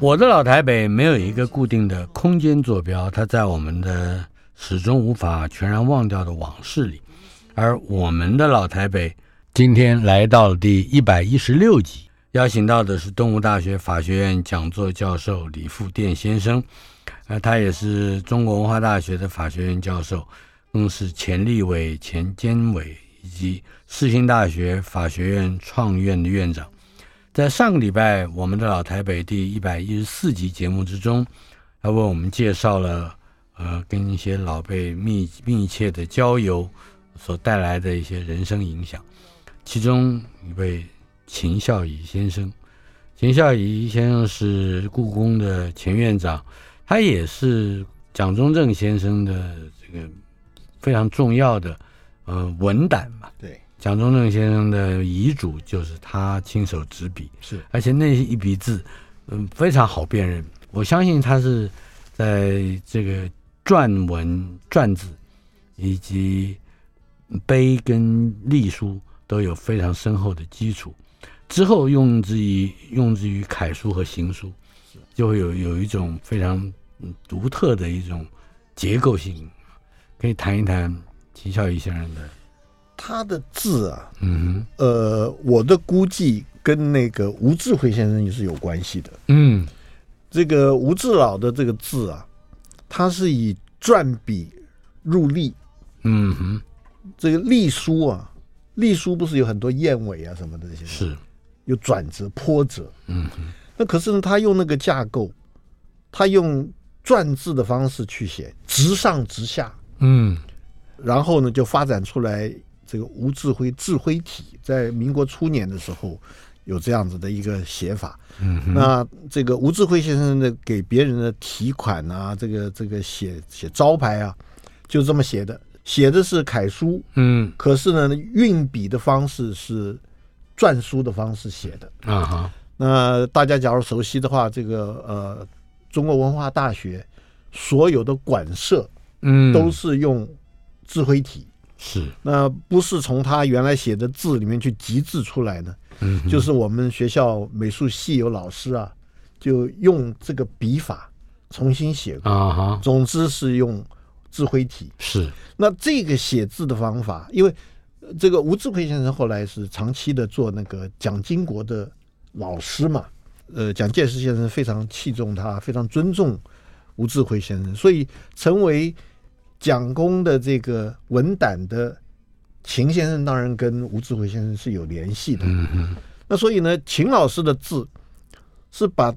我的老台北没有一个固定的空间坐标，它在我们的始终无法全然忘掉的往事里。而我们的老台北今天来到了第一百一十六集，邀请到的是东吴大学法学院讲座教授李富殿先生，呃，他也是中国文化大学的法学院教授，更是前立委、前监委以及世新大学法学院创院的院长。在上个礼拜，我们的老台北第一百一十四集节目之中，他为我们介绍了呃，跟一些老辈密密切的交游所带来的一些人生影响。其中一位秦孝仪先生，秦孝仪先生是故宫的前院长，他也是蒋中正先生的这个非常重要的呃文胆嘛。对。蒋中正先生的遗嘱就是他亲手执笔，是，而且那一笔字，嗯，非常好辨认。我相信他是在这个篆文、篆字以及碑跟隶书都有非常深厚的基础，之后用之于用之于楷书和行书，就会有有一种非常独特的一种结构性。可以谈一谈秦孝仪先生的。他的字啊，嗯，呃，我的估计跟那个吴志辉先生也是有关系的。嗯，这个吴志老的这个字啊，他是以篆笔入隶。嗯哼，这个隶书啊，隶书不是有很多燕尾啊什么的这些，是有转折、波折。嗯哼，那可是呢，他用那个架构，他用篆字的方式去写，直上直下。嗯，然后呢，就发展出来。这个吴志辉志辉体在民国初年的时候有这样子的一个写法。嗯，那这个吴志辉先生的给别人的题款啊，这个这个写写招牌啊，就这么写的，写的是楷书。嗯，可是呢，运笔的方式是篆书的方式写的。啊哈，那大家假如熟悉的话，这个呃，中国文化大学所有的馆舍，嗯，都是用智慧体。是，那不是从他原来写的字里面去集字出来的，嗯，就是我们学校美术系有老师啊，就用这个笔法重新写过啊哈。总之是用智慧体。是，那这个写字的方法，因为这个吴志辉先生后来是长期的做那个蒋经国的老师嘛，呃，蒋介石先生非常器重他，非常尊重吴志辉先生，所以成为。蒋公的这个文胆的秦先生，当然跟吴志辉先生是有联系的。嗯嗯。那所以呢，秦老师的字是把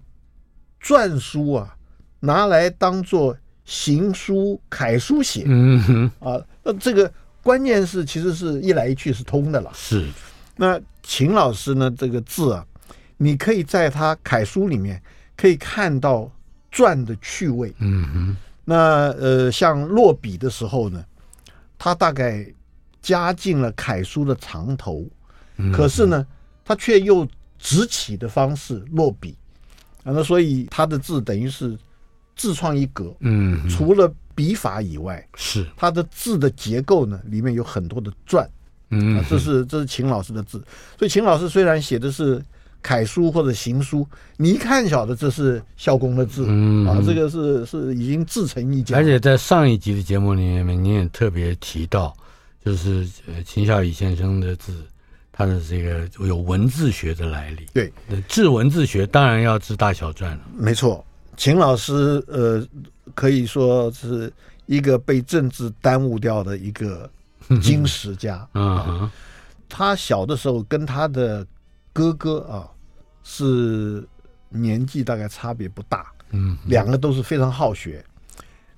篆书啊拿来当做行书楷书写。嗯哼。啊，那这个关键是其实是一来一去是通的了。是。那秦老师呢，这个字啊，你可以在他楷书里面可以看到篆的趣味。嗯哼。那呃，像落笔的时候呢，他大概加进了楷书的藏头，嗯、可是呢，他却又直起的方式落笔啊，那所以他的字等于是自创一格。嗯，除了笔法以外，是他的字的结构呢，里面有很多的篆。嗯，这是这是秦老师的字。所以秦老师虽然写的是楷书或者行书，你一看晓得这是孝公的字，嗯啊，这个是是已经自成一家。而且在上一集的节目里面，你也特别提到，就是呃秦孝仪先生的字，他的这个有文字学的来历。对，治文字学当然要治大小篆了。没错，秦老师呃可以说是一个被政治耽误掉的一个。经史家，嗯，他小的时候跟他的哥哥啊是年纪大概差别不大，嗯，两个都是非常好学。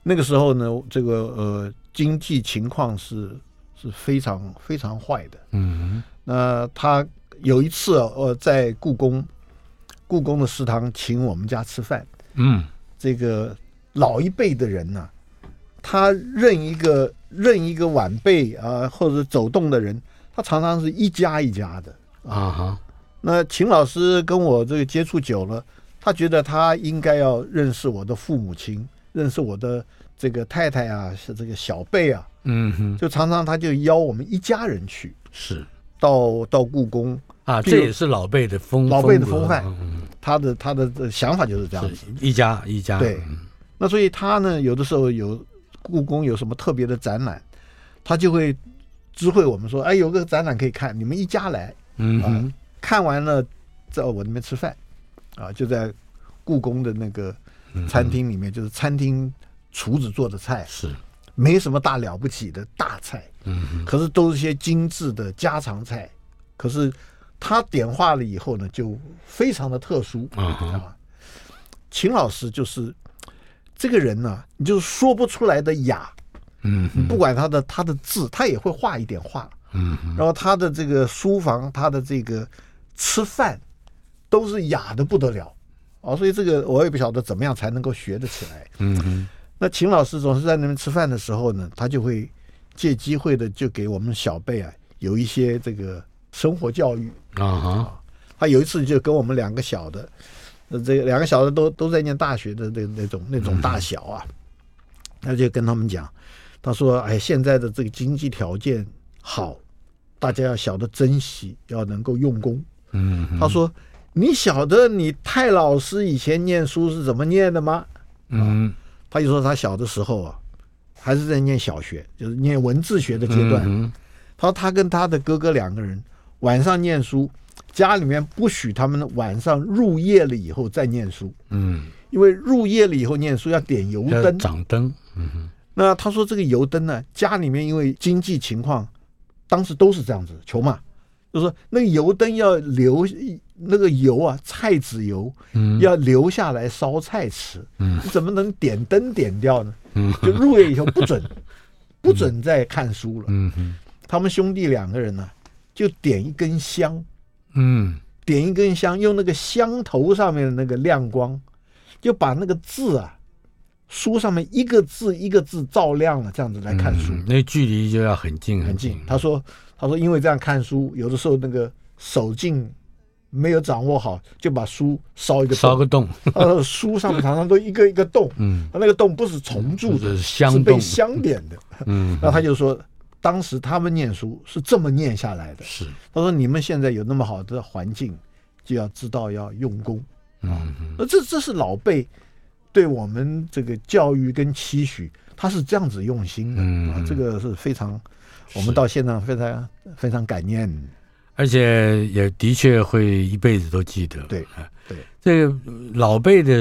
那个时候呢，这个呃经济情况是是非常非常坏的，嗯，那他有一次呃在故宫故宫的食堂请我们家吃饭，嗯，这个老一辈的人呢、啊。他认一个认一个晚辈啊，或者走动的人，他常常是一家一家的啊哈。那秦老师跟我这个接触久了，他觉得他应该要认识我的父母亲，认识我的这个太太啊，是这个小辈啊，嗯哼，就常常他就邀我们一家人去，是到到故宫啊，这也是老辈的风老辈的风范，嗯、他的他的想法就是这样子，一家一家对。那所以他呢，有的时候有。故宫有什么特别的展览，他就会知会我们说：“哎，有个展览可以看，你们一家来。”嗯啊，看完了在我那边吃饭，啊，就在故宫的那个餐厅里面，就是餐厅厨子做的菜，是没什么大了不起的大菜，嗯，可是都是些精致的家常菜。可是他点化了以后呢，就非常的特殊啊。秦老师就是。这个人呢、啊，你就是说不出来的雅，嗯，不管他的他的字，他也会画一点画，嗯，然后他的这个书房，他的这个吃饭，都是哑的不得了，啊，所以这个我也不晓得怎么样才能够学得起来，嗯，那秦老师总是在那边吃饭的时候呢，他就会借机会的就给我们小辈啊有一些这个生活教育啊哈，他有一次就跟我们两个小的。这两个小的都都在念大学的那那种那种大小啊，他就跟他们讲，他说：“哎，现在的这个经济条件好，大家要晓得珍惜，要能够用功。”嗯，他说：“你晓得你太老师以前念书是怎么念的吗？”嗯，他就说他小的时候啊，还是在念小学，就是念文字学的阶段。他说他跟他的哥哥两个人晚上念书。家里面不许他们晚上入夜了以后再念书，嗯，因为入夜了以后念书要点油灯，掌灯，嗯哼。那他说这个油灯呢，家里面因为经济情况，当时都是这样子穷嘛，就说那个油灯要留那个油啊，菜籽油，嗯，要留下来烧菜吃，嗯，你怎么能点灯点掉呢？嗯，就入夜以后不准，不准再看书了，嗯。他们兄弟两个人呢，就点一根香。嗯，点一根香，用那个香头上面的那个亮光，就把那个字啊，书上面一个字一个字照亮了，这样子来看书，嗯、那距离就要很近很近。他说，他说因为这样看书，有的时候那个手劲没有掌握好，就把书烧一个烧个洞。呃，书上面常常都一个一个洞，嗯，他那个洞不是虫蛀的，是香被香点的。嗯，那他就说。当时他们念书是这么念下来的。是，他说：“你们现在有那么好的环境，就要知道要用功。”嗯，那这这是老辈对我们这个教育跟期许，他是这样子用心的。嗯，啊，这个是非常，我们到现在非常非常感念，而且也的确会一辈子都记得。对，对，这个老辈的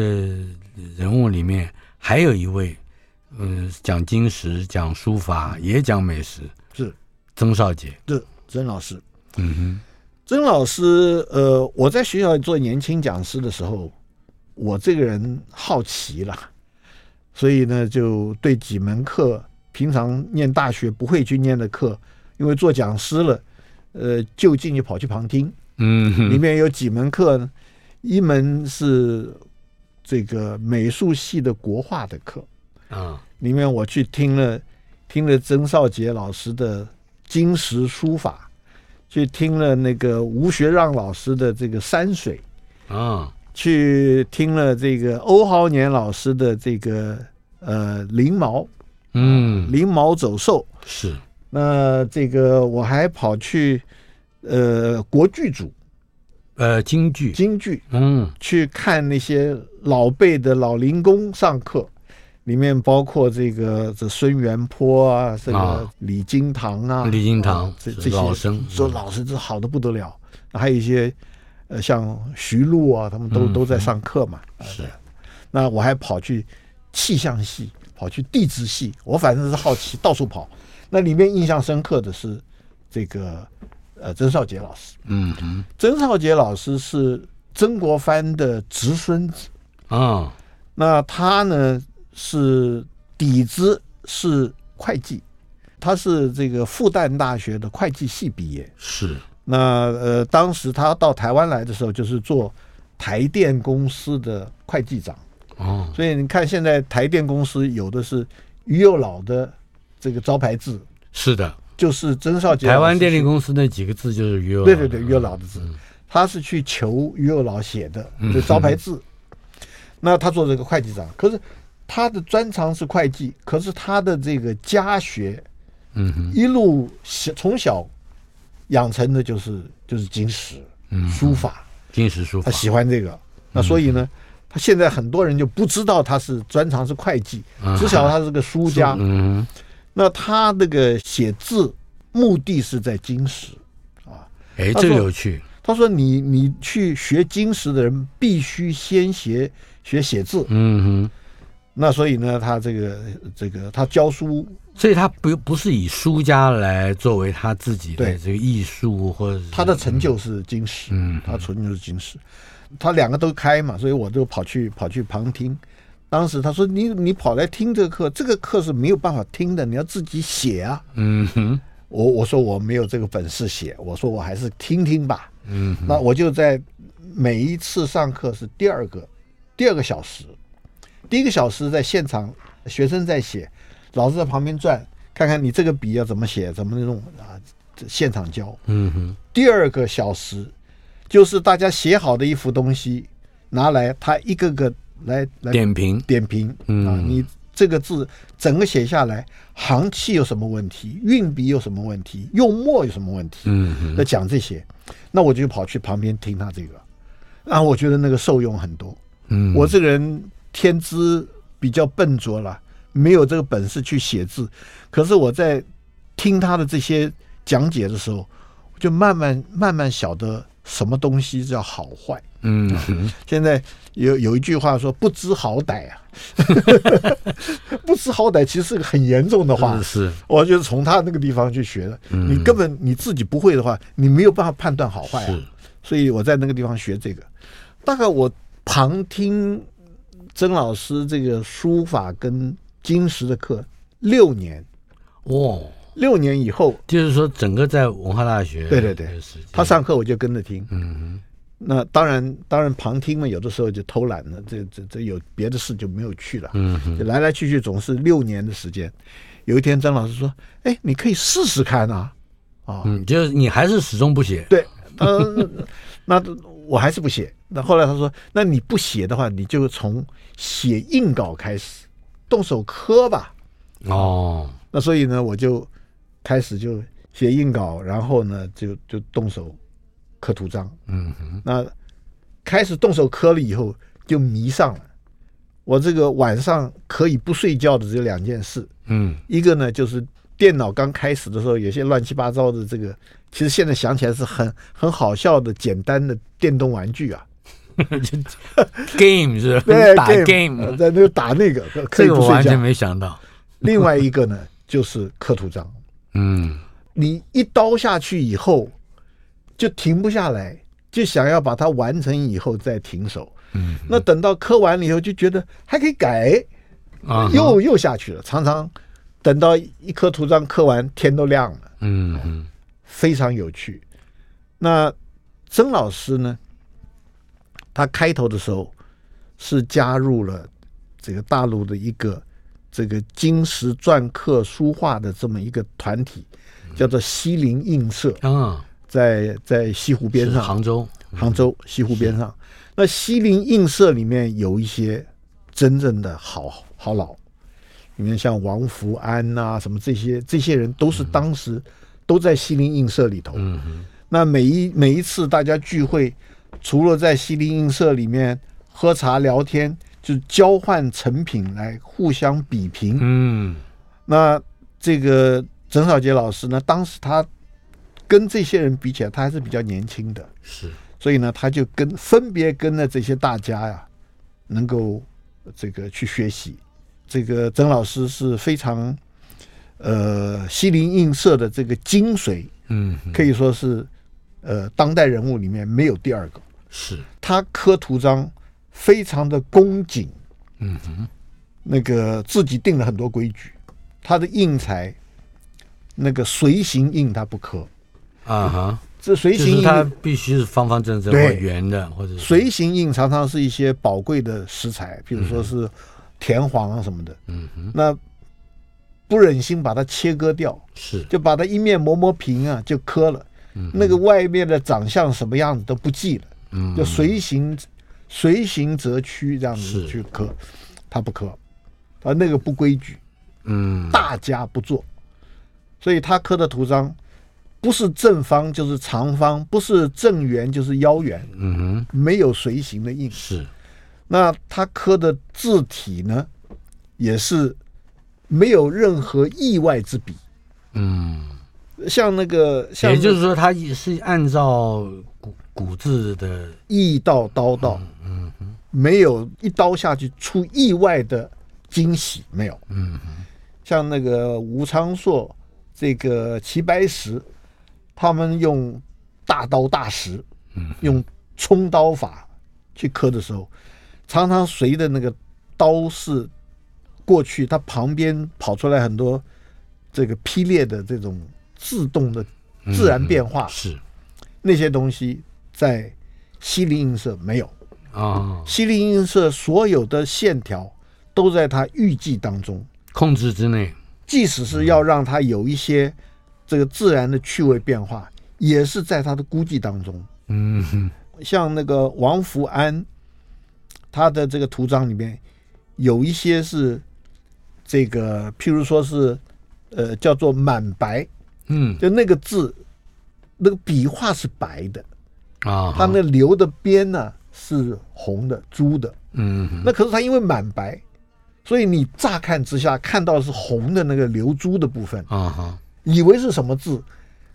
人物里面还有一位。嗯，讲经史，讲书法，也讲美食，是曾少杰，是曾老师。嗯哼，曾老师，呃，我在学校做年轻讲师的时候，我这个人好奇了，所以呢，就对几门课，平常念大学不会去念的课，因为做讲师了，呃，就近就跑去旁听。嗯，里面有几门课呢，一门是这个美术系的国画的课。啊，里面我去听了，听了曾少杰老师的金石书法，去听了那个吴学让老师的这个山水，啊，去听了这个欧豪年老师的这个呃灵毛，嗯，灵毛走兽。是。那这个我还跑去呃国剧组，呃京剧。京剧，嗯，去看那些老辈的老龄工上课，里面包括这个这孙元坡啊，这个李金堂啊，李金堂这这些老生，说老师这好的不得了，还有一些呃像徐璐啊，他们都都在上课嘛，是。那我还跑去气象系，跑去地质系，我反正是好奇，到处跑。那里面印象深刻的是这个呃曾少杰老师，嗯嗯，曾少杰老师是曾国藩的侄孙子啊。那他呢是底子是会计，他是这个复旦大学的会计系毕业。是。那呃，当时他到台湾来的时候，就是做台电公司的会计长。哦，所以你看，现在台电公司有的是于右老的这个招牌字，是的，就是曾少杰。台湾电力公司那几个字就是于右老，对对对，于右老的字，嗯、他是去求于右老写的，就招牌字。嗯、那他做这个会计长，可是他的专长是会计，可是他的这个家学，嗯哼，一路小从小养成的就是就是金石，嗯，书法，金石书法，他喜欢这个，那所以呢。他现在很多人就不知道他是专长是会计，只晓得他是个书家。嗯，那他那个写字目的是在金石啊。哎，这个有趣。他说：“你你去学金石的人，必须先学学写字。”嗯哼。那所以呢，他这个这个他教书，所以他不不是以书家来作为他自己的这个艺术，或者他的成就是金石。嗯，他纯就是金石。他两个都开嘛，所以我就跑去跑去旁听。当时他说：“你你跑来听这个课，这个课是没有办法听的，你要自己写啊。”嗯哼，我我说我没有这个本事写，我说我还是听听吧。嗯，那我就在每一次上课是第二个第二个小时，第一个小时在现场，学生在写，老师在旁边转，看看你这个笔要怎么写，怎么弄啊，现场教。嗯哼，第二个小时。就是大家写好的一幅东西拿来，他一个个来来点评。点评啊，你这个字整个写下来，行气有什么问题，运笔有什么问题，用墨有什么问题，嗯，那讲这些，那我就跑去旁边听他这个，然后我觉得那个受用很多。嗯，我这个人天资比较笨拙了，没有这个本事去写字，可是我在听他的这些讲解的时候，就慢慢慢慢晓得。什么东西叫好坏？嗯，现在有有一句话说“不知好歹”啊，不知好歹其实是个很严重的话。是，我就是从他那个地方去学的。你根本你自己不会的话，你没有办法判断好坏啊。所以我在那个地方学这个。大概我旁听曾老师这个书法跟金石的课六年。哇。六年以后，就是说整个在文化大学，对对对，他上课我就跟着听。嗯，那当然当然旁听嘛，有的时候就偷懒了，这这这有别的事就没有去了。嗯，就来来去去总是六年的时间。有一天曾老师说：“哎，你可以试试看啊。”啊，嗯，就是你还是始终不写。对，嗯，那我还是不写。那后来他说：“那你不写的话，你就从写硬稿开始，动手刻吧。”哦，那所以呢，我就。开始就写硬稿，然后呢，就就动手刻图章。嗯哼，那开始动手刻了以后，就迷上了。我这个晚上可以不睡觉的只有两件事。嗯，一个呢就是电脑刚开始的时候，有些乱七八糟的这个，其实现在想起来是很很好笑的简单的电动玩具啊。game 是？对，打 game，在那个打那个。这个我完全没想到。另外一个呢，就是刻图章。嗯，你一刀下去以后，就停不下来，就想要把它完成以后再停手。嗯，那等到刻完了以后，就觉得还可以改，啊，又又下去了。常常等到一颗图章刻完，天都亮了。嗯嗯，非常有趣。那曾老师呢？他开头的时候是加入了这个大陆的一个。这个金石篆刻书画的这么一个团体，叫做西泠印社啊，在在西湖边上，杭州，杭州西湖边上。那西泠印社里面有一些真正的好好老，里面像王福安呐、啊，什么这些这些人都是当时都在西泠印社里头。嗯。那每一每一次大家聚会，除了在西泠印社里面喝茶聊天，就交换成品来互相比评。嗯。那这个曾少杰老师呢，当时他跟这些人比起来，他还是比较年轻的。是。所以呢，他就跟分别跟了这些大家呀，能够这个去学习。这个曾老师是非常，呃，西泠印社的这个精髓，嗯，可以说是，呃，当代人物里面没有第二个。是。他刻图章非常的恭谨，嗯哼，那个自己定了很多规矩，他的印材，那个随形印他不刻，啊哈。这随形印它必须是方方正正或圆的，或者随形印常常是一些宝贵的石材，比如说是田黄啊什么的。嗯哼，那不忍心把它切割掉，是。就把它一面磨磨平啊，就刻了。嗯，那个外面的长相什么样子都不记了。嗯，就随形随形则曲这样子去刻，他不刻，啊，那个不规矩。嗯，大家不做，所以他刻的图章。不是正方就是长方，不是正圆就是腰圆，嗯哼，没有随形的印。是，那他刻的字体呢，也是没有任何意外之笔。嗯，像那个，像也就是说，他也是按照古古字的意到刀到，嗯哼，没有一刀下去出意外的惊喜，没有。嗯哼，像那个吴昌硕，这个齐白石。他们用大刀大石，嗯用冲刀法去刻的时候，常常随着那个刀势过去，它旁边跑出来很多这个劈裂的这种自动的自然变化。是那些东西在西林映社没有啊。西林映社所有的线条都在他预计当中控制之内，即使是要让它有一些。这个自然的趣味变化也是在他的估计当中。嗯，像那个王福安，他的这个图章里面有一些是这个，譬如说是呃叫做满白，嗯，就那个字那个笔画是白的。啊，它那留的边呢是红的朱的，嗯，那可是它因为满白，所以你乍看之下看到是红的那个留朱的部分。啊哈。以为是什么字，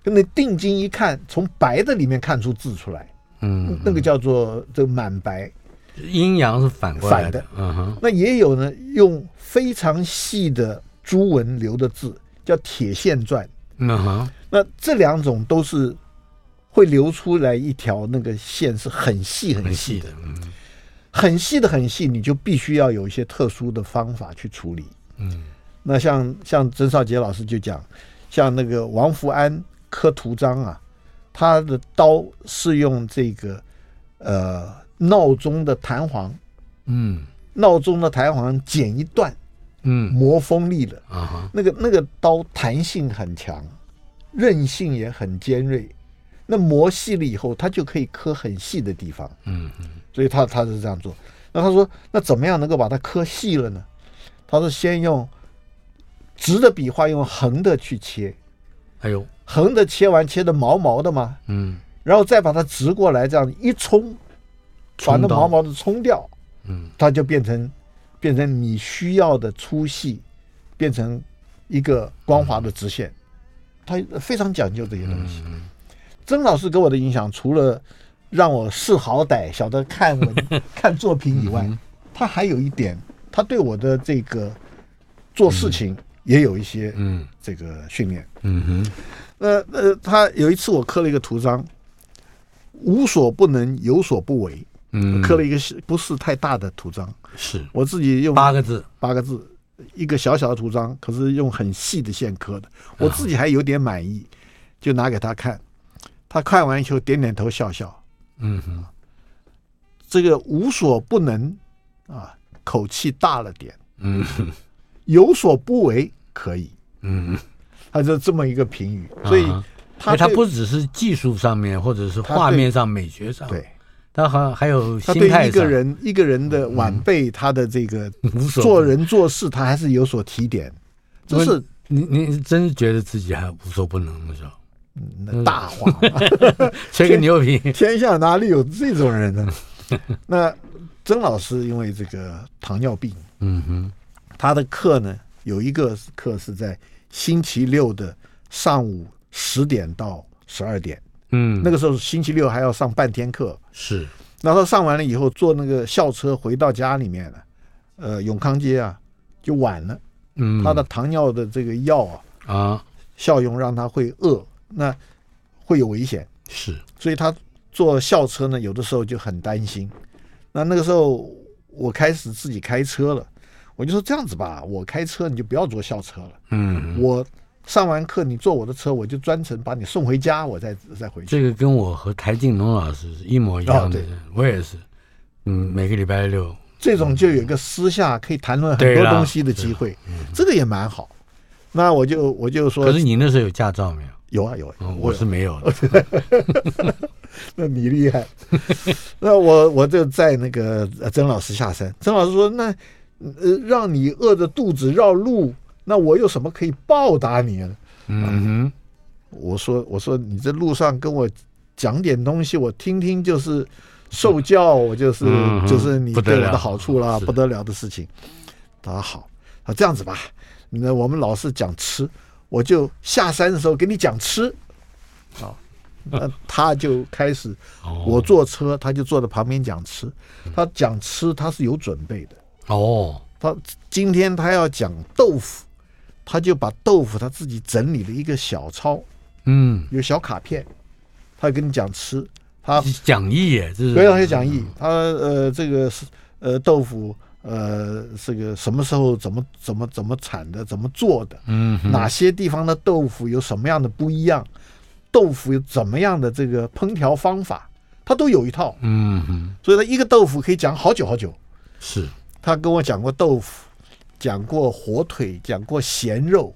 跟你定睛一看，从白的里面看出字出来，嗯，那个叫做这个满白，阴阳是反过来的，的。嗯哼。那也有呢，用非常细的朱文留的字，叫铁线篆，嗯哼。那这两种都是会流出来一条那个线，是很细很细的，嗯，很细的很细，你就必须要有一些特殊的方法去处理，嗯。那像像曾少杰老师就讲。像那个王福安刻图章啊，他的刀是用这个呃闹钟的弹簧，嗯，闹钟的弹簧剪一段，嗯，磨锋利了啊哈，那个那个刀弹性很强，韧性也很尖锐，那磨细了以后，它就可以刻很细的地方，嗯嗯，所以他他是这样做。那他说，那怎么样能够把它刻细了呢？他说先用。直的笔画用横的去切，哎呦，横的切完切的毛毛的嘛，嗯，然后再把它直过来，这样一冲，把那毛毛的冲掉，嗯，它就变成变成你需要的粗细，变成一个光滑的直线，他非常讲究这些东西。曾老师给我的影响，除了让我识好歹、晓得看文、看作品以外，他还有一点，他对我的这个做事情。也有一些嗯，这个训练。嗯哼，那呃，他有一次我刻了一个图章，无所不能，有所不为，嗯，刻了一个不是太大的图章，是。我自己用八个字，八个字，一个小小的图章，可是用很细的线刻的，我自己还有点满意，就拿给他看，他看完以后点点头笑笑，嗯哼，这个无所不能啊，口气大了点，嗯哼。有所不为可以，嗯，他就这么一个评语，所以他他不只是技术上面或者是画面上美学上，对，他好像还有他对一个人一个人的晚辈，他的这个做人做事，他还是有所提点。就是你你真是觉得自己还无所不能的时候，那大话，吹个牛皮，天下哪里有这种人呢？那曾老师因为这个糖尿病，嗯哼，他的课呢有一个课是在星期六的上午十点到十二点。嗯，那个时候星期六还要上半天课，是。然后上完了以后，坐那个校车回到家里面了，呃，永康街啊，就晚了。嗯，他的糖尿的这个药啊，啊，效用让他会饿，那会有危险。是，所以他坐校车呢，有的时候就很担心。那那个时候我开始自己开车了，我就说这样子吧，我开车你就不要坐校车了。嗯，我。上完课，你坐我的车，我就专程把你送回家，我再再回去。这个跟我和台静农老师是一模一样的，哦、我也是。嗯，每个礼拜六，这种就有一个私下可以谈论很多东西的机会，嗯、这个也蛮好。那我就我就说，可是你那时候有驾照没有？有啊有啊，嗯、我是没有的。那你厉害。那我我就在那个曾老师下山，曾老师说：“那呃，让你饿着肚子绕路。”那我有什么可以报答你呢？嗯哼，我说我说你这路上跟我讲点东西，我听听就是受教，我就是、嗯、就是你对我的好处啦，不得了的事情。他说好，啊这样子吧，那我们老是讲吃，我就下山的时候给你讲吃。好，那他就开始，我坐车，他就坐在旁边讲吃。他讲吃，他是有准备的。哦，他今天他要讲豆腐。他就把豆腐他自己整理了一个小抄，嗯，有小卡片，他跟你讲吃，他讲义耶，这是非常有讲义。他呃，这个是呃豆腐呃，这个什么时候怎么怎么怎么产的，怎么做的，嗯，哪些地方的豆腐有什么样的不一样，豆腐有怎么样的这个烹调方法，他都有一套，嗯哼，所以他一个豆腐可以讲好久好久。是他跟我讲过豆腐。讲过火腿，讲过咸肉，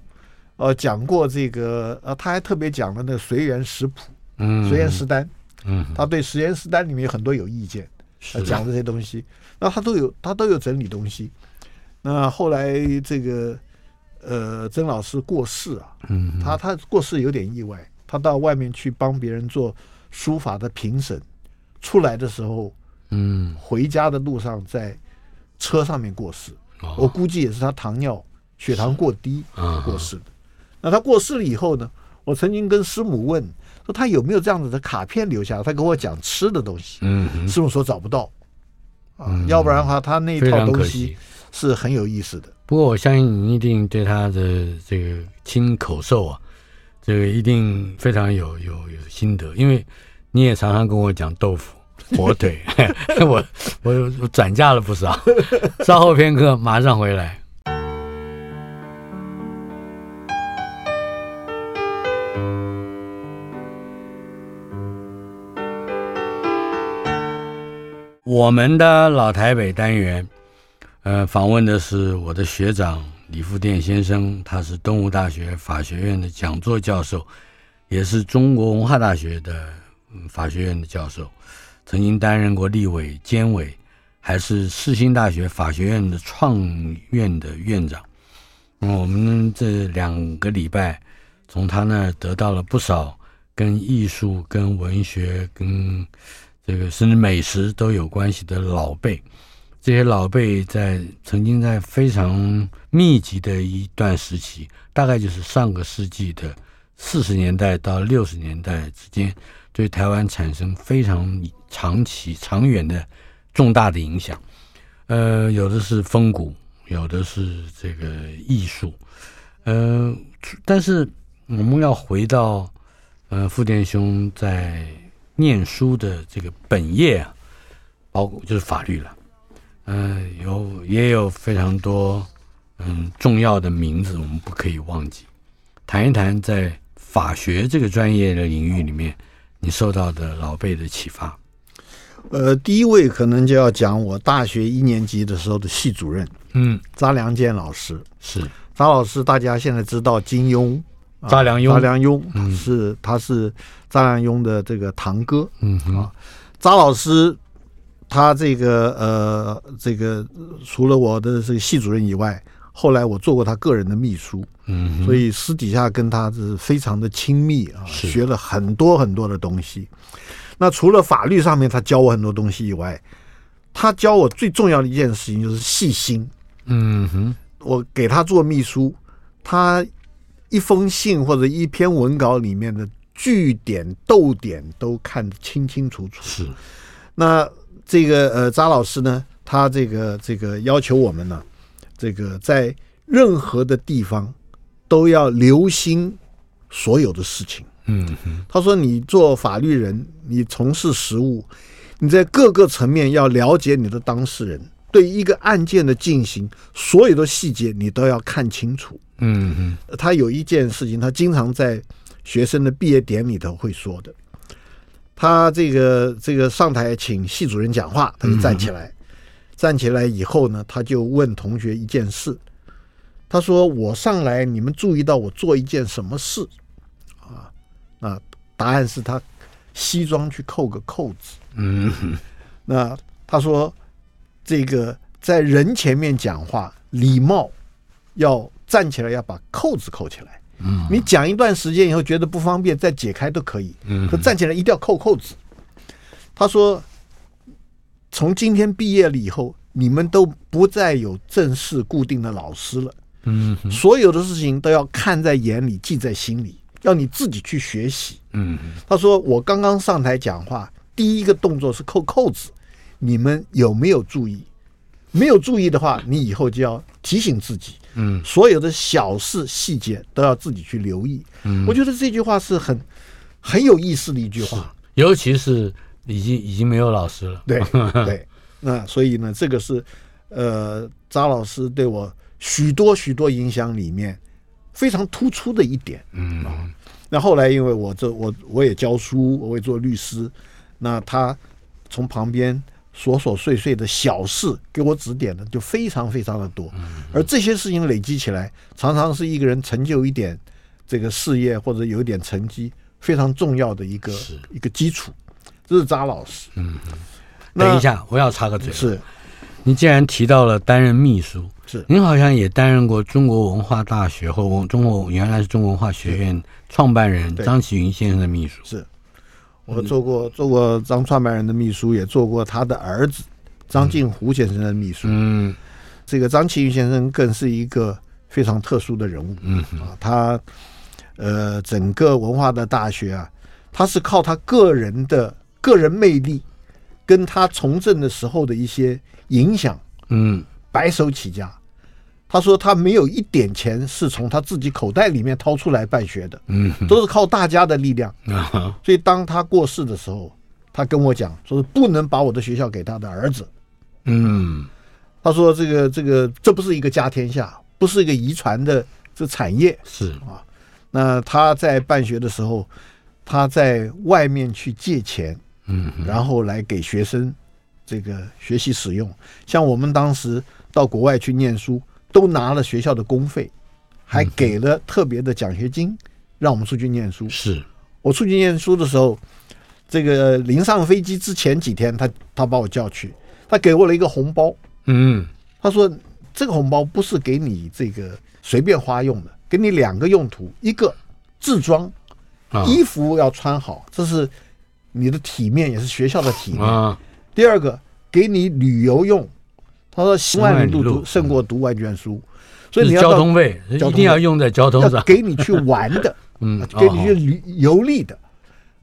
呃，讲过这个，呃，他还特别讲了那个随缘食谱，嗯，随缘食单，嗯，他对随缘食单里面有很多有意见，呃，讲这些东西，那他都有，他都有整理东西。那后来这个，呃，曾老师过世啊，嗯，他他过世有点意外，他到外面去帮别人做书法的评审，出来的时候，嗯，回家的路上在车上面过世。我估计也是他糖尿血糖过低过世的。那他过世了以后呢？我曾经跟师母问说他有没有这样子的卡片留下，他跟我讲吃的东西。嗯，师母说找不到啊，要不然的话他那一套东西是很有意思的。不过我相信你一定对他的这个亲口授啊，这个一定非常有有有心得，因为你也常常跟我讲豆腐。火腿，我我我转嫁了不少。稍后片刻，马上回来。我们的老台北单元，呃，访问的是我的学长李富店先生，他是东吴大学法学院的讲座教授，也是中国文化大学的法学院的教授。曾经担任过立委、监委，还是世新大学法学院的创院的院长。嗯，我们这两个礼拜从他那儿得到了不少跟艺术、跟文学、跟这个甚至美食都有关系的老辈。这些老辈在曾经在非常密集的一段时期，大概就是上个世纪的四十年代到六十年代之间。对台湾产生非常长期、长远的重大的影响，呃，有的是风骨，有的是这个艺术，呃，但是我们要回到呃富店兄在念书的这个本业啊，包括就是法律了，呃，有也有非常多嗯重要的名字，我们不可以忘记，谈一谈在法学这个专业的领域里面。你受到的老辈的启发，呃，第一位可能就要讲我大学一年级的时候的系主任，嗯，查良健老师。是。查老师，大家现在知道金庸，查良庸，查良庸是他是查良庸的这个堂哥，嗯啊，查老师他这个呃，这个除了我的这个系主任以外，后来我做过他个人的秘书，嗯，所以私底下跟他是非常的亲密啊，学了很多很多的东西。那除了法律上面他教我很多东西以外，他教我最重要的一件事情就是细心。嗯哼，我给他做秘书，他一封信或者一篇文稿里面的句点逗点都看得清清楚楚。是，那。这个呃，查老师呢，他这个这个要求我们呢，这个在任何的地方都要留心所有的事情。嗯，他说你做法律人，你从事实务，你在各个层面要了解你的当事人，对一个案件的进行，所有的细节你都要看清楚。嗯嗯，他有一件事情，他经常在学生的毕业典礼里头会说的。他这个这个上台请系主任讲话，他就站起来，站起来以后呢，他就问同学一件事。他说：“我上来，你们注意到我做一件什么事？”啊，那答案是他西装去扣个扣子。嗯，那他说：“这个在人前面讲话，礼貌要站起来，要把扣子扣起来。”嗯，你讲一段时间以后觉得不方便再解开都可以。嗯，可站起来一定要扣扣子。他说，从今天毕业了以后，你们都不再有正式固定的老师了。嗯，所有的事情都要看在眼里，记在心里，要你自己去学习。嗯，他说我刚刚上台讲话，第一个动作是扣扣子，你们有没有注意？没有注意的话，你以后就要提醒自己。嗯，所有的小事细节都要自己去留意。嗯，我觉得这句话是很很有意思的一句话，尤其是已经已经没有老师了。对 对，那所以呢，这个是呃，张老师对我许多许多影响里面非常突出的一点。嗯，那后来因为我这我我也教书，我也做律师，那他从旁边。琐琐碎碎的小事给我指点的就非常非常的多，而这些事情累积起来，常常是一个人成就一点这个事业或者有一点成绩非常重要的一个一个基础。这是查老师。嗯，等一下，我要插个嘴。是，你既然提到了担任秘书，是，您好像也担任过中国文化大学或中国原来是中国文化学院创办人张启云先生的秘书。是。我做过做过张创办人的秘书，也做过他的儿子张静湖先生的秘书。嗯，这个张启云先生更是一个非常特殊的人物。嗯啊，他呃，整个文化的大学啊，他是靠他个人的个人魅力，跟他从政的时候的一些影响，嗯，白手起家。他说他没有一点钱是从他自己口袋里面掏出来办学的，嗯，都是靠大家的力量。所以当他过世的时候，他跟我讲，说是不能把我的学校给他的儿子。嗯，他说这个这个这不是一个家天下，不是一个遗传的这产业。是啊，那他在办学的时候，他在外面去借钱，嗯，然后来给学生这个学习使用。像我们当时到国外去念书。都拿了学校的公费，还给了特别的奖学金，让我们出去念书。是我出去念书的时候，这个临上飞机之前几天，他他把我叫去，他给我了一个红包。嗯，他说这个红包不是给你这个随便花用的，给你两个用途：一个自装，衣服要穿好，这是你的体面，也是学校的体面。第二个给你旅游用。他说：“行万里路胜过读万卷书，所以你要交通费一定要用在交通上，给你去玩的，嗯，给你去旅游历的，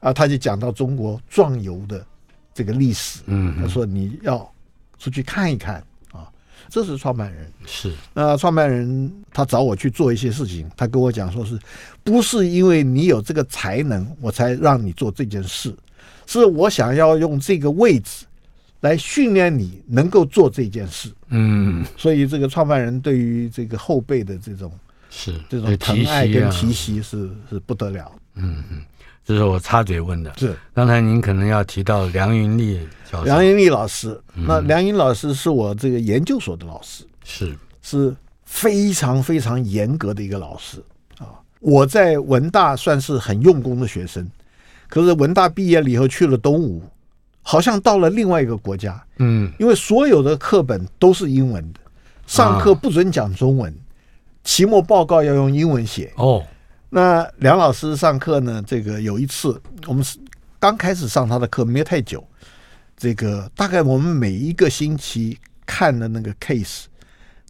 啊，他就讲到中国壮游的这个历史，嗯，他说你要出去看一看啊，这是创办人。是，那创办人他找我去做一些事情，他跟我讲说是不是因为你有这个才能，我才让你做这件事，是我想要用这个位置。”来训练你能够做这件事，嗯，所以这个创办人对于这个后辈的这种是这种疼爱跟提携是是不得了，嗯嗯，这是我插嘴问的，是。刚才您可能要提到梁云丽教授，梁云丽老师，那梁云老师是我这个研究所的老师，是。是非常非常严格的一个老师。啊，我在文大算是很用功的学生，可是文大毕业了以后去了东吴。好像到了另外一个国家。嗯，因为所有的课本都是英文的，上课不准讲中文，啊、期末报告要用英文写。哦，那梁老师上课呢？这个有一次我们是刚开始上他的课，没有太久。这个大概我们每一个星期看的那个 case，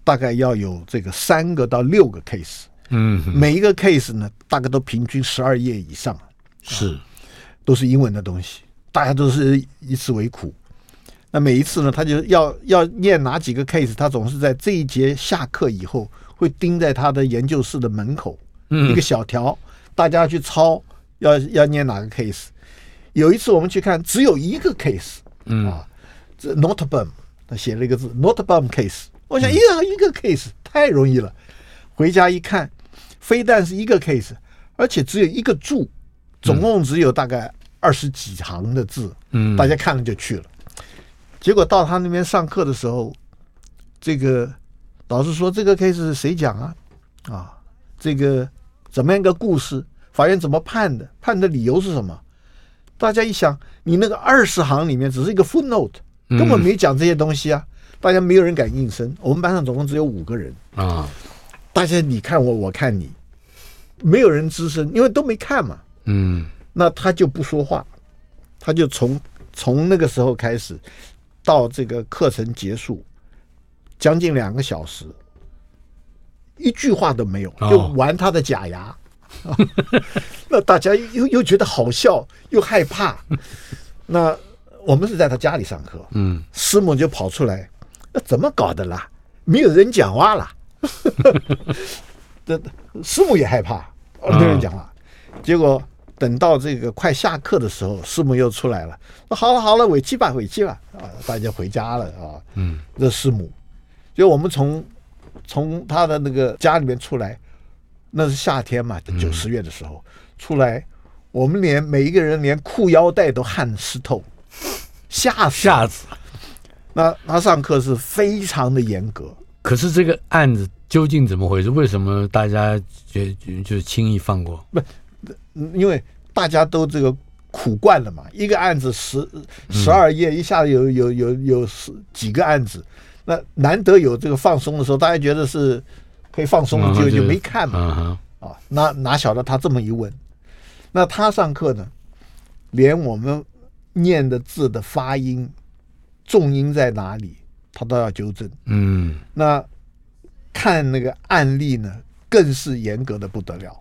大概要有这个三个到六个 case。嗯，每一个 case 呢，大概都平均十二页以上，是、啊，都是英文的东西，大家都是以此为苦。那每一次呢，他就要要念哪几个 case，他总是在这一节下课以后，会盯在他的研究室的门口，嗯、一个小条，大家去抄，要要念哪个 case。有一次我们去看，只有一个 case，嗯啊，这 Nottebohm 他写了一个字 Nottebohm case，我想一个一个 case 太容易了。回家一看，非但是一个 case，而且只有一个注，总共只有大概二十几行的字，嗯，大家看了就去了。结果到他那边上课的时候，这个老师说：“这个 case 是谁讲啊？啊，这个怎么样一个故事？法院怎么判的？判的理由是什么？”大家一想，你那个二十行里面只是一个 footnote，根本没讲这些东西啊！大家没有人敢应声。我们班上总共只有五个人啊。大家你看我，我看你，没有人吱声，因为都没看嘛。嗯，那他就不说话，他就从从那个时候开始到这个课程结束，将近两个小时，一句话都没有，就玩他的假牙。哦、那大家又又觉得好笑，又害怕。那我们是在他家里上课，嗯，师母就跑出来，那怎么搞的啦？没有人讲话了。这师母也害怕，没有人讲话。结果等到这个快下课的时候，师母又出来了。说好了好了，回去吧回去吧啊！大家回家了啊。嗯，这师母，就我们从从他的那个家里面出来，那是夏天嘛，九十月的时候出来，我们连每一个人连裤腰带都汗湿透，吓死吓死。那他上课是非常的严格。可是这个案子究竟怎么回事？为什么大家就就轻易放过？不，因为大家都这个苦惯了嘛。一个案子十十二页，一下子有有有有十几个案子，那难得有这个放松的时候，大家觉得是可以放松了，就，就没看嘛。啊，哪哪晓得他这么一问，那他上课呢，连我们念的字的发音、重音在哪里？他都要纠正，嗯，那看那个案例呢，更是严格的不得了。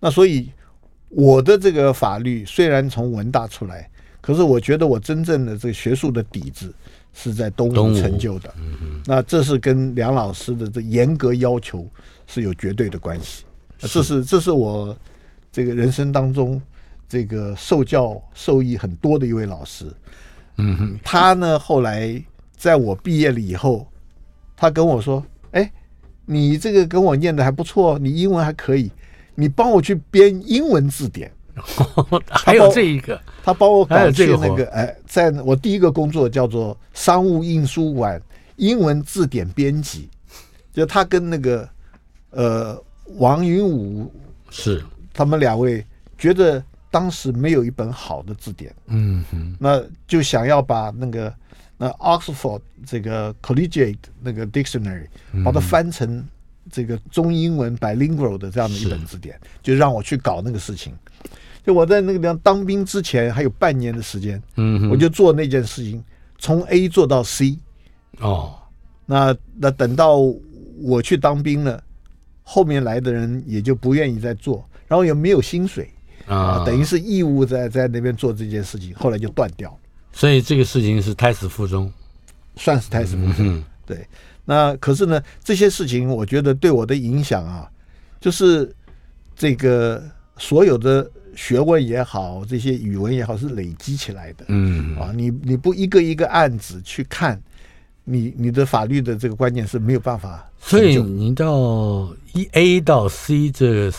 那所以我的这个法律虽然从文大出来，可是我觉得我真正的这个学术的底子是在东吴成就的。嗯，那这是跟梁老师的这严格要求是有绝对的关系。这是这是我这个人生当中这个受教受益很多的一位老师。嗯哼，他呢后来。在我毕业了以后，他跟我说：“哎，你这个跟我念的还不错，你英文还可以，你帮我去编英文字典。”还有这一个，他帮我搞去那个，个哎，在我第一个工作叫做商务印书馆英文字典编辑，就他跟那个呃王云武是。他们两位觉得当时没有一本好的字典，嗯哼，那就想要把那个。那 Oxford 这个 Collegiate 那个 Dictionary，把它翻成这个中英文 bilingual 的这样的一本字典，就让我去搞那个事情。就我在那个地方当兵之前还有半年的时间，嗯，我就做那件事情，从 A 做到 C。哦，那那等到我去当兵了，后面来的人也就不愿意再做，然后也没有薪水啊，等于是义务在在那边做这件事情，后来就断掉。所以这个事情是胎死腹中，算是胎死腹中。嗯、对，那可是呢，这些事情我觉得对我的影响啊，就是这个所有的学问也好，这些语文也好，是累积起来的。嗯啊，你你不一个一个案子去看，你你的法律的这个观念是没有办法。所以你到一 A 到 C 这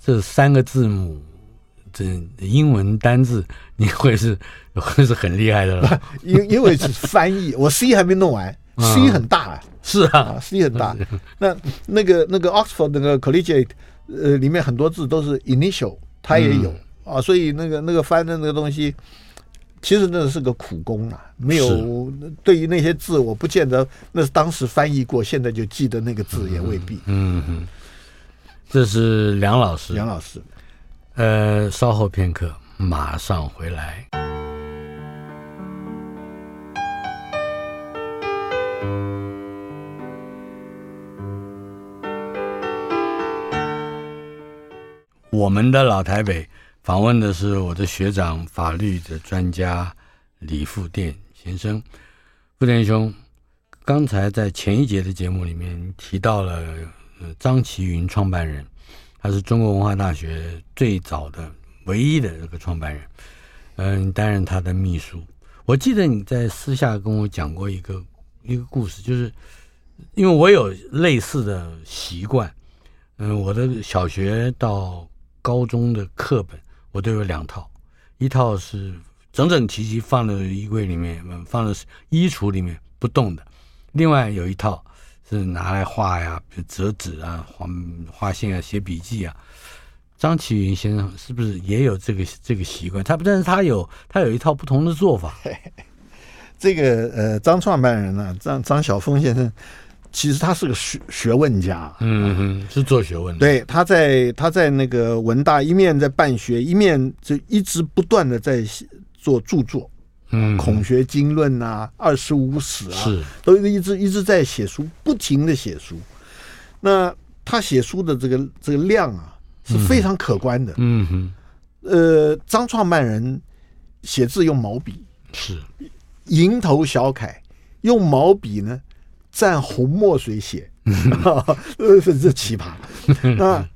这三个字母。这英文单字你会是会是很厉害的了，因因为是翻译，我 C 还没弄完，C 很大啊，是啊，C 很大。那那个那个 Oxford 那个 Collegiate 呃里面很多字都是 initial，它也有啊，所以那个那个翻的那个东西，其实那是个苦工啊，没有对于那些字，我不见得那是当时翻译过，现在就记得那个字也未必。嗯嗯，嗯，这是梁老师，梁老师。呃，稍后片刻，马上回来。我们的老台北。访问的是我的学长，法律的专家李富店先生。富店兄，刚才在前一节的节目里面提到了张其云创办人，他是中国文化大学最早的、唯一的这个创办人。嗯，担任他的秘书。我记得你在私下跟我讲过一个一个故事，就是因为我有类似的习惯。嗯，我的小学到高中的课本。我都有两套，一套是整整齐齐放在衣柜里面，放在衣橱里面不动的；另外有一套是拿来画呀，折纸啊、画画线啊、写笔记啊。张启云先生是不是也有这个这个习惯？他不但是他有，他有一套不同的做法。这个呃，张创办人呢、张张晓峰先生。其实他是个学学问家，嗯哼，是做学问的。对，他在他在那个文大一面在办学，一面就一直不断的在做著作，嗯，孔学经论啊，二十五史啊，是都一直一直在写书，不停的写书。那他写书的这个这个量啊是非常可观的，嗯哼。呃，张创办人写字用毛笔，是蝇头小楷，用毛笔呢。蘸红墨水写，呃，是这奇葩。那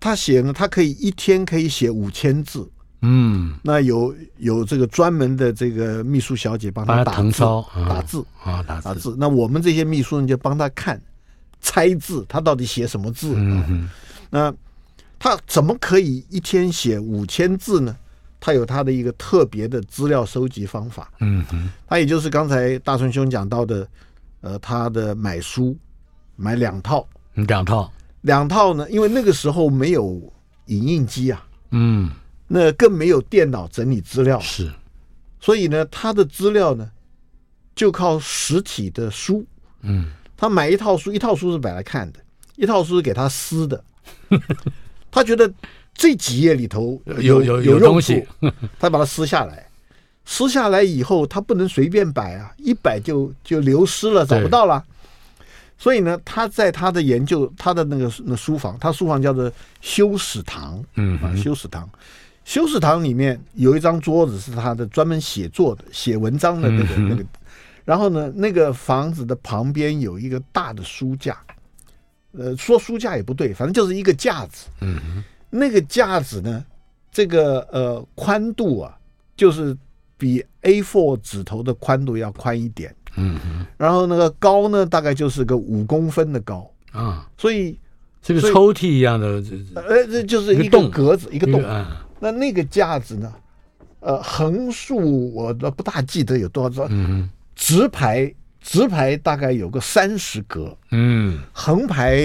他写呢？他可以一天可以写五千字。嗯，那有有这个专门的这个秘书小姐帮他打字，打字啊，打打字。那我们这些秘书呢就帮他看猜字，他到底写什么字？嗯，那他怎么可以一天写五千字呢？他有他的一个特别的资料收集方法。嗯，他也就是刚才大春兄讲到的。呃，他的买书买两套，两套，两套呢？因为那个时候没有影印机啊，嗯，那更没有电脑整理资料，是，所以呢，他的资料呢，就靠实体的书，嗯，他买一套书，一套书是买来看的，一套书是给他撕的，他觉得这几页里头有有有东西，他把它撕下来。撕下来以后，他不能随便摆啊，一摆就就流失了，找不到了。所以呢，他在他的研究，他的那个那书房，他书房叫做修史堂，嗯啊，修史堂，修史堂里面有一张桌子是他的专门写作的、写文章的那个、嗯、那个。然后呢，那个房子的旁边有一个大的书架，呃，说书架也不对，反正就是一个架子。嗯，那个架子呢，这个呃宽度啊，就是。比 A4 纸头的宽度要宽一点，嗯，然后那个高呢，大概就是个五公分的高。啊，所以这个抽屉一样的，呃，这就是一个格子，一个洞。啊、那那个架子呢，呃，横竖我都不大记得有多少，嗯，直排直排大概有个三十格，嗯，横排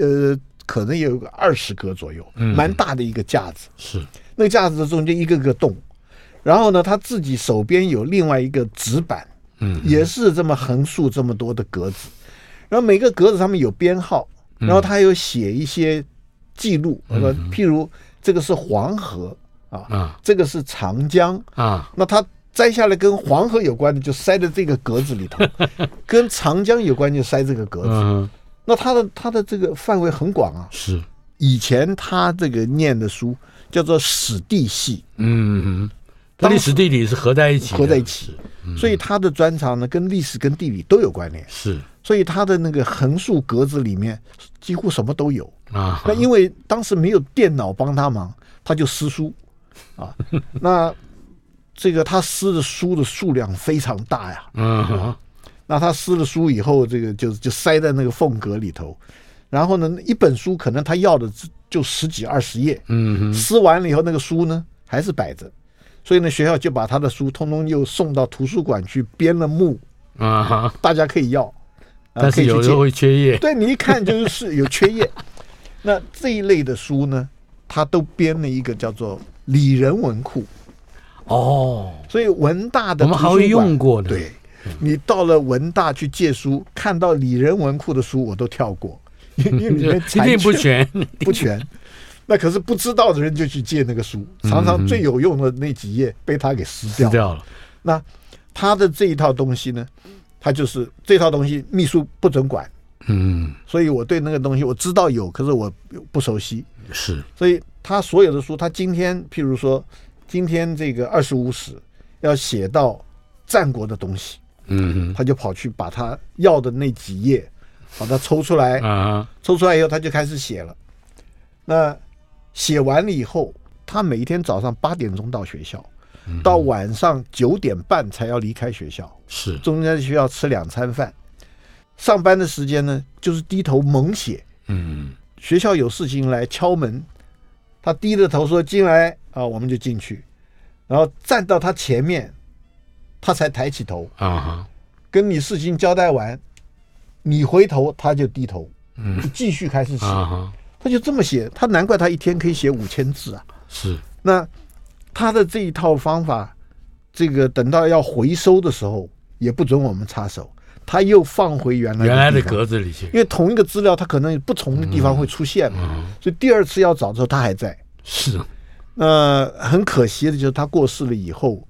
呃可能有个二十格左右，嗯，蛮大的一个架子，是。那个架子的中间一个个洞。然后呢，他自己手边有另外一个纸板，嗯，也是这么横竖这么多的格子，然后每个格子上面有编号，然后他有写一些记录，我说譬如这个是黄河啊，这个是长江啊，那他摘下来跟黄河有关的就塞在这个格子里头，跟长江有关就塞这个格子，那他的他的这个范围很广啊，是。以前他这个念的书叫做史地系，嗯。历史地理是合在一起，合在一起，所以他的专长呢，跟历史跟地理都有关联。是，所以他的那个横竖格子里面几乎什么都有啊。那因为当时没有电脑帮他忙，他就撕书 啊。那这个他撕的书的数量非常大呀。嗯，那他撕了书以后，这个就就塞在那个缝格里头。然后呢，一本书可能他要的就十几二十页。嗯，撕完了以后，那个书呢还是摆着。所以呢，学校就把他的书通通又送到图书馆去编了目啊，大家可以要，但是有时候会缺页。对，你一看就是有缺页。那这一类的书呢，他都编了一个叫做“里仁文库”。哦，所以文大的我们还会用过的。对，你到了文大去借书，看到理人文库的书，我都跳过，因为里面 一定不全，不全。那可是不知道的人就去借那个书，常常最有用的那几页被他给撕掉，掉了。那他的这一套东西呢，他就是这套东西秘书不准管。嗯，所以我对那个东西我知道有，可是我不熟悉。是，所以他所有的书，他今天譬如说，今天这个二十五史要写到战国的东西，嗯，他就跑去把他要的那几页把它抽出来，啊，抽出来以后他就开始写了。那写完了以后，他每一天早上八点钟到学校，到晚上九点半才要离开学校，是，中间在学校吃两餐饭。上班的时间呢，就是低头猛写。嗯，学校有事情来敲门，他低着头说进来啊，我们就进去，然后站到他前面，他才抬起头。啊，跟你事情交代完，你回头他就低头，嗯，继续开始写。他就这么写，他难怪他一天可以写五千字啊。是，那他的这一套方法，这个等到要回收的时候，也不准我们插手。他又放回原来原来的格子里去，因为同一个资料，它可能不同的地方会出现嘛，嗯嗯、所以第二次要找的时候，他还在。是，那很可惜的就是他过世了以后，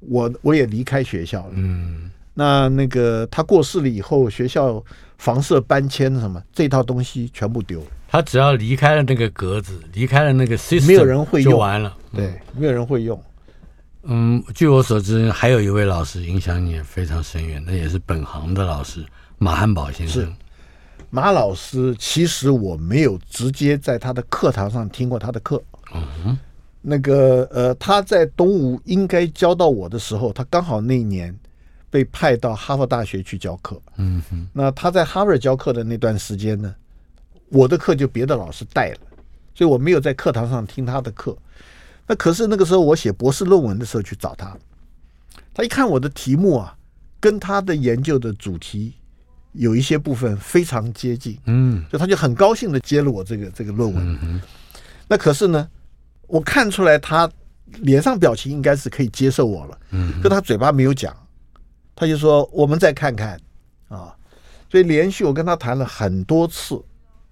我我也离开学校了。嗯，那那个他过世了以后，学校房舍搬迁什么，这套东西全部丢了。他只要离开了那个格子，离开了那个 system，没有人会用，就完了。对，没有人会用。嗯，据我所知，还有一位老师影响你也非常深远，那也是本行的老师马汉宝先生。是马老师，其实我没有直接在他的课堂上听过他的课。嗯，那个呃，他在东吴应该教到我的时候，他刚好那一年被派到哈佛大学去教课。嗯哼，那他在哈佛教课的那段时间呢，我的课就别的老师带了，所以我没有在课堂上听他的课。那可是那个时候我写博士论文的时候去找他，他一看我的题目啊，跟他的研究的主题有一些部分非常接近，嗯，所以他就很高兴的接了我这个这个论文。嗯，那可是呢，我看出来他脸上表情应该是可以接受我了，嗯，可他嘴巴没有讲，他就说我们再看看啊，所以连续我跟他谈了很多次。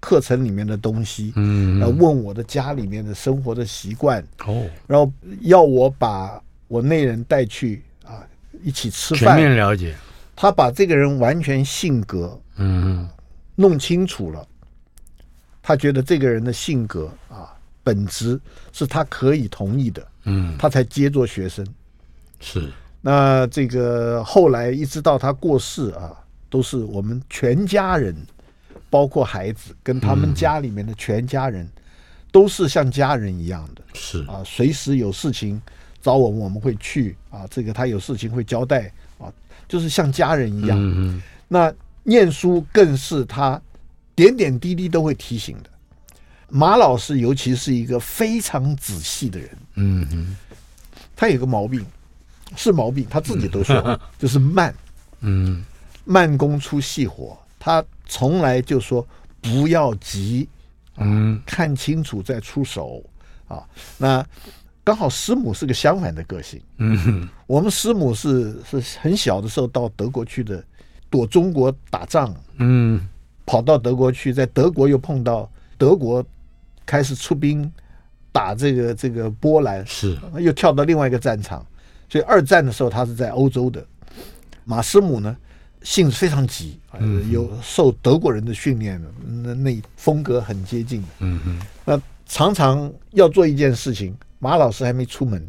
课程里面的东西，嗯，问我的家里面的生活的习惯，哦，然后要我把我那人带去啊，一起吃饭，全面了解。他把这个人完全性格，嗯，弄清楚了。他觉得这个人的性格啊，本质是他可以同意的，嗯，他才接做学生。是。那这个后来一直到他过世啊，都是我们全家人。包括孩子跟他们家里面的全家人，都是像家人一样的，是啊，随时有事情找我们，我们会去啊。这个他有事情会交代啊，就是像家人一样。嗯，那念书更是他点点滴滴都会提醒的。马老师尤其是一个非常仔细的人。嗯哼，他有个毛病，是毛病，他自己都说，就是慢。嗯，慢工出细活，他。从来就说不要急，嗯，看清楚再出手啊。那刚好师母是个相反的个性，嗯，我们师母是是很小的时候到德国去的，躲中国打仗，嗯，跑到德国去，在德国又碰到德国开始出兵打这个这个波兰，是又跳到另外一个战场，所以二战的时候他是在欧洲的。马师母呢？性子非常急，有受德国人的训练，那那风格很接近。嗯嗯，那常常要做一件事情，马老师还没出门，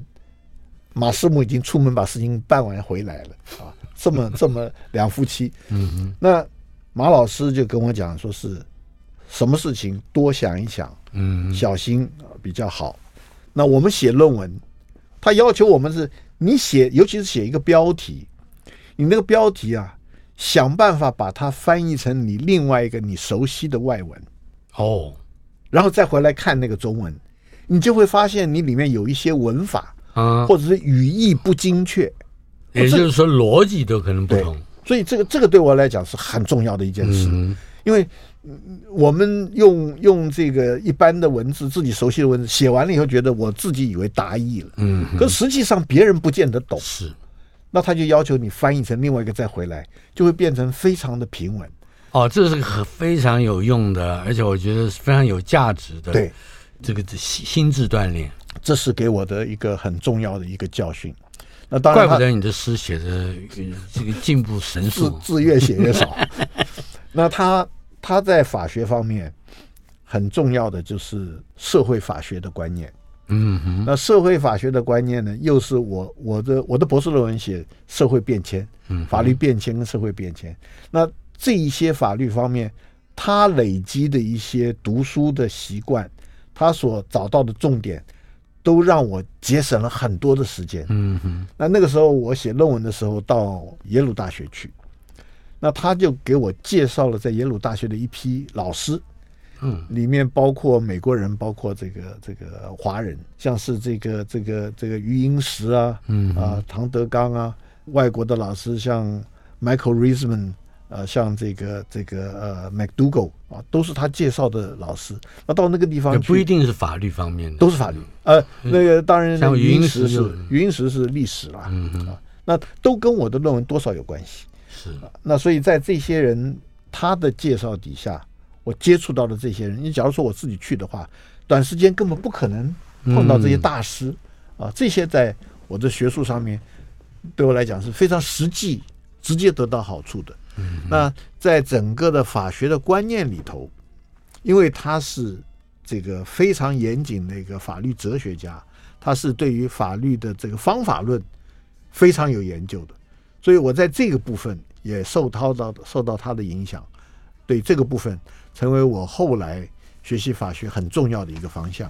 马师母已经出门把事情办完回来了啊。这么 这么两夫妻，嗯嗯，那马老师就跟我讲，说是什么事情多想一想，嗯，小心比较好。那我们写论文，他要求我们是，你写，尤其是写一个标题，你那个标题啊。想办法把它翻译成你另外一个你熟悉的外文，哦，然后再回来看那个中文，你就会发现你里面有一些文法啊，或者是语义不精确，也就是说逻辑都可能不同。所以这个这个对我来讲是很重要的一件事，因为我们用用这个一般的文字，自己熟悉的文字写完了以后，觉得我自己以为达意了，嗯，可实际上别人不见得懂，是，那他就要求你翻译成另外一个再回来，就会变成非常的平稳。哦，这是个非常有用的，而且我觉得非常有价值的，对，这个心心智锻炼，这是给我的一个很重要的一个教训。那当然，怪不得你的诗写的这个进步神速，字字越写越少。那他他在法学方面很重要的就是社会法学的观念。嗯哼，那社会法学的观念呢，又是我我的我的博士论文写社会变迁，嗯，法律变迁跟社会变迁。那这一些法律方面，他累积的一些读书的习惯，他所找到的重点。都让我节省了很多的时间。嗯哼，那那个时候我写论文的时候到耶鲁大学去，那他就给我介绍了在耶鲁大学的一批老师，嗯，里面包括美国人，包括这个这个华人，像是这个这个这个余英时啊，嗯啊唐德刚啊，外国的老师像 Michael Riesman。呃，像这个这个呃，McDougall 啊，都是他介绍的老师。那到那个地方也不一定是法律方面的，都是法律。呃，那个当然，像余英时是余英时是历史了，嗯哼啊，那都跟我的论文多少有关系。是，那所以在这些人他的介绍底下，我接触到的这些人，你假如说我自己去的话，短时间根本不可能碰到这些大师啊。这些在我的学术上面，对我来讲是非常实际、直接得到好处的。那在整个的法学的观念里头，因为他是这个非常严谨的一个法律哲学家，他是对于法律的这个方法论非常有研究的，所以我在这个部分也受到到受到他的影响，对这个部分成为我后来学习法学很重要的一个方向。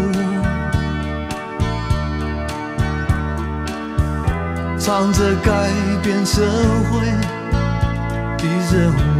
忙着改变社会的任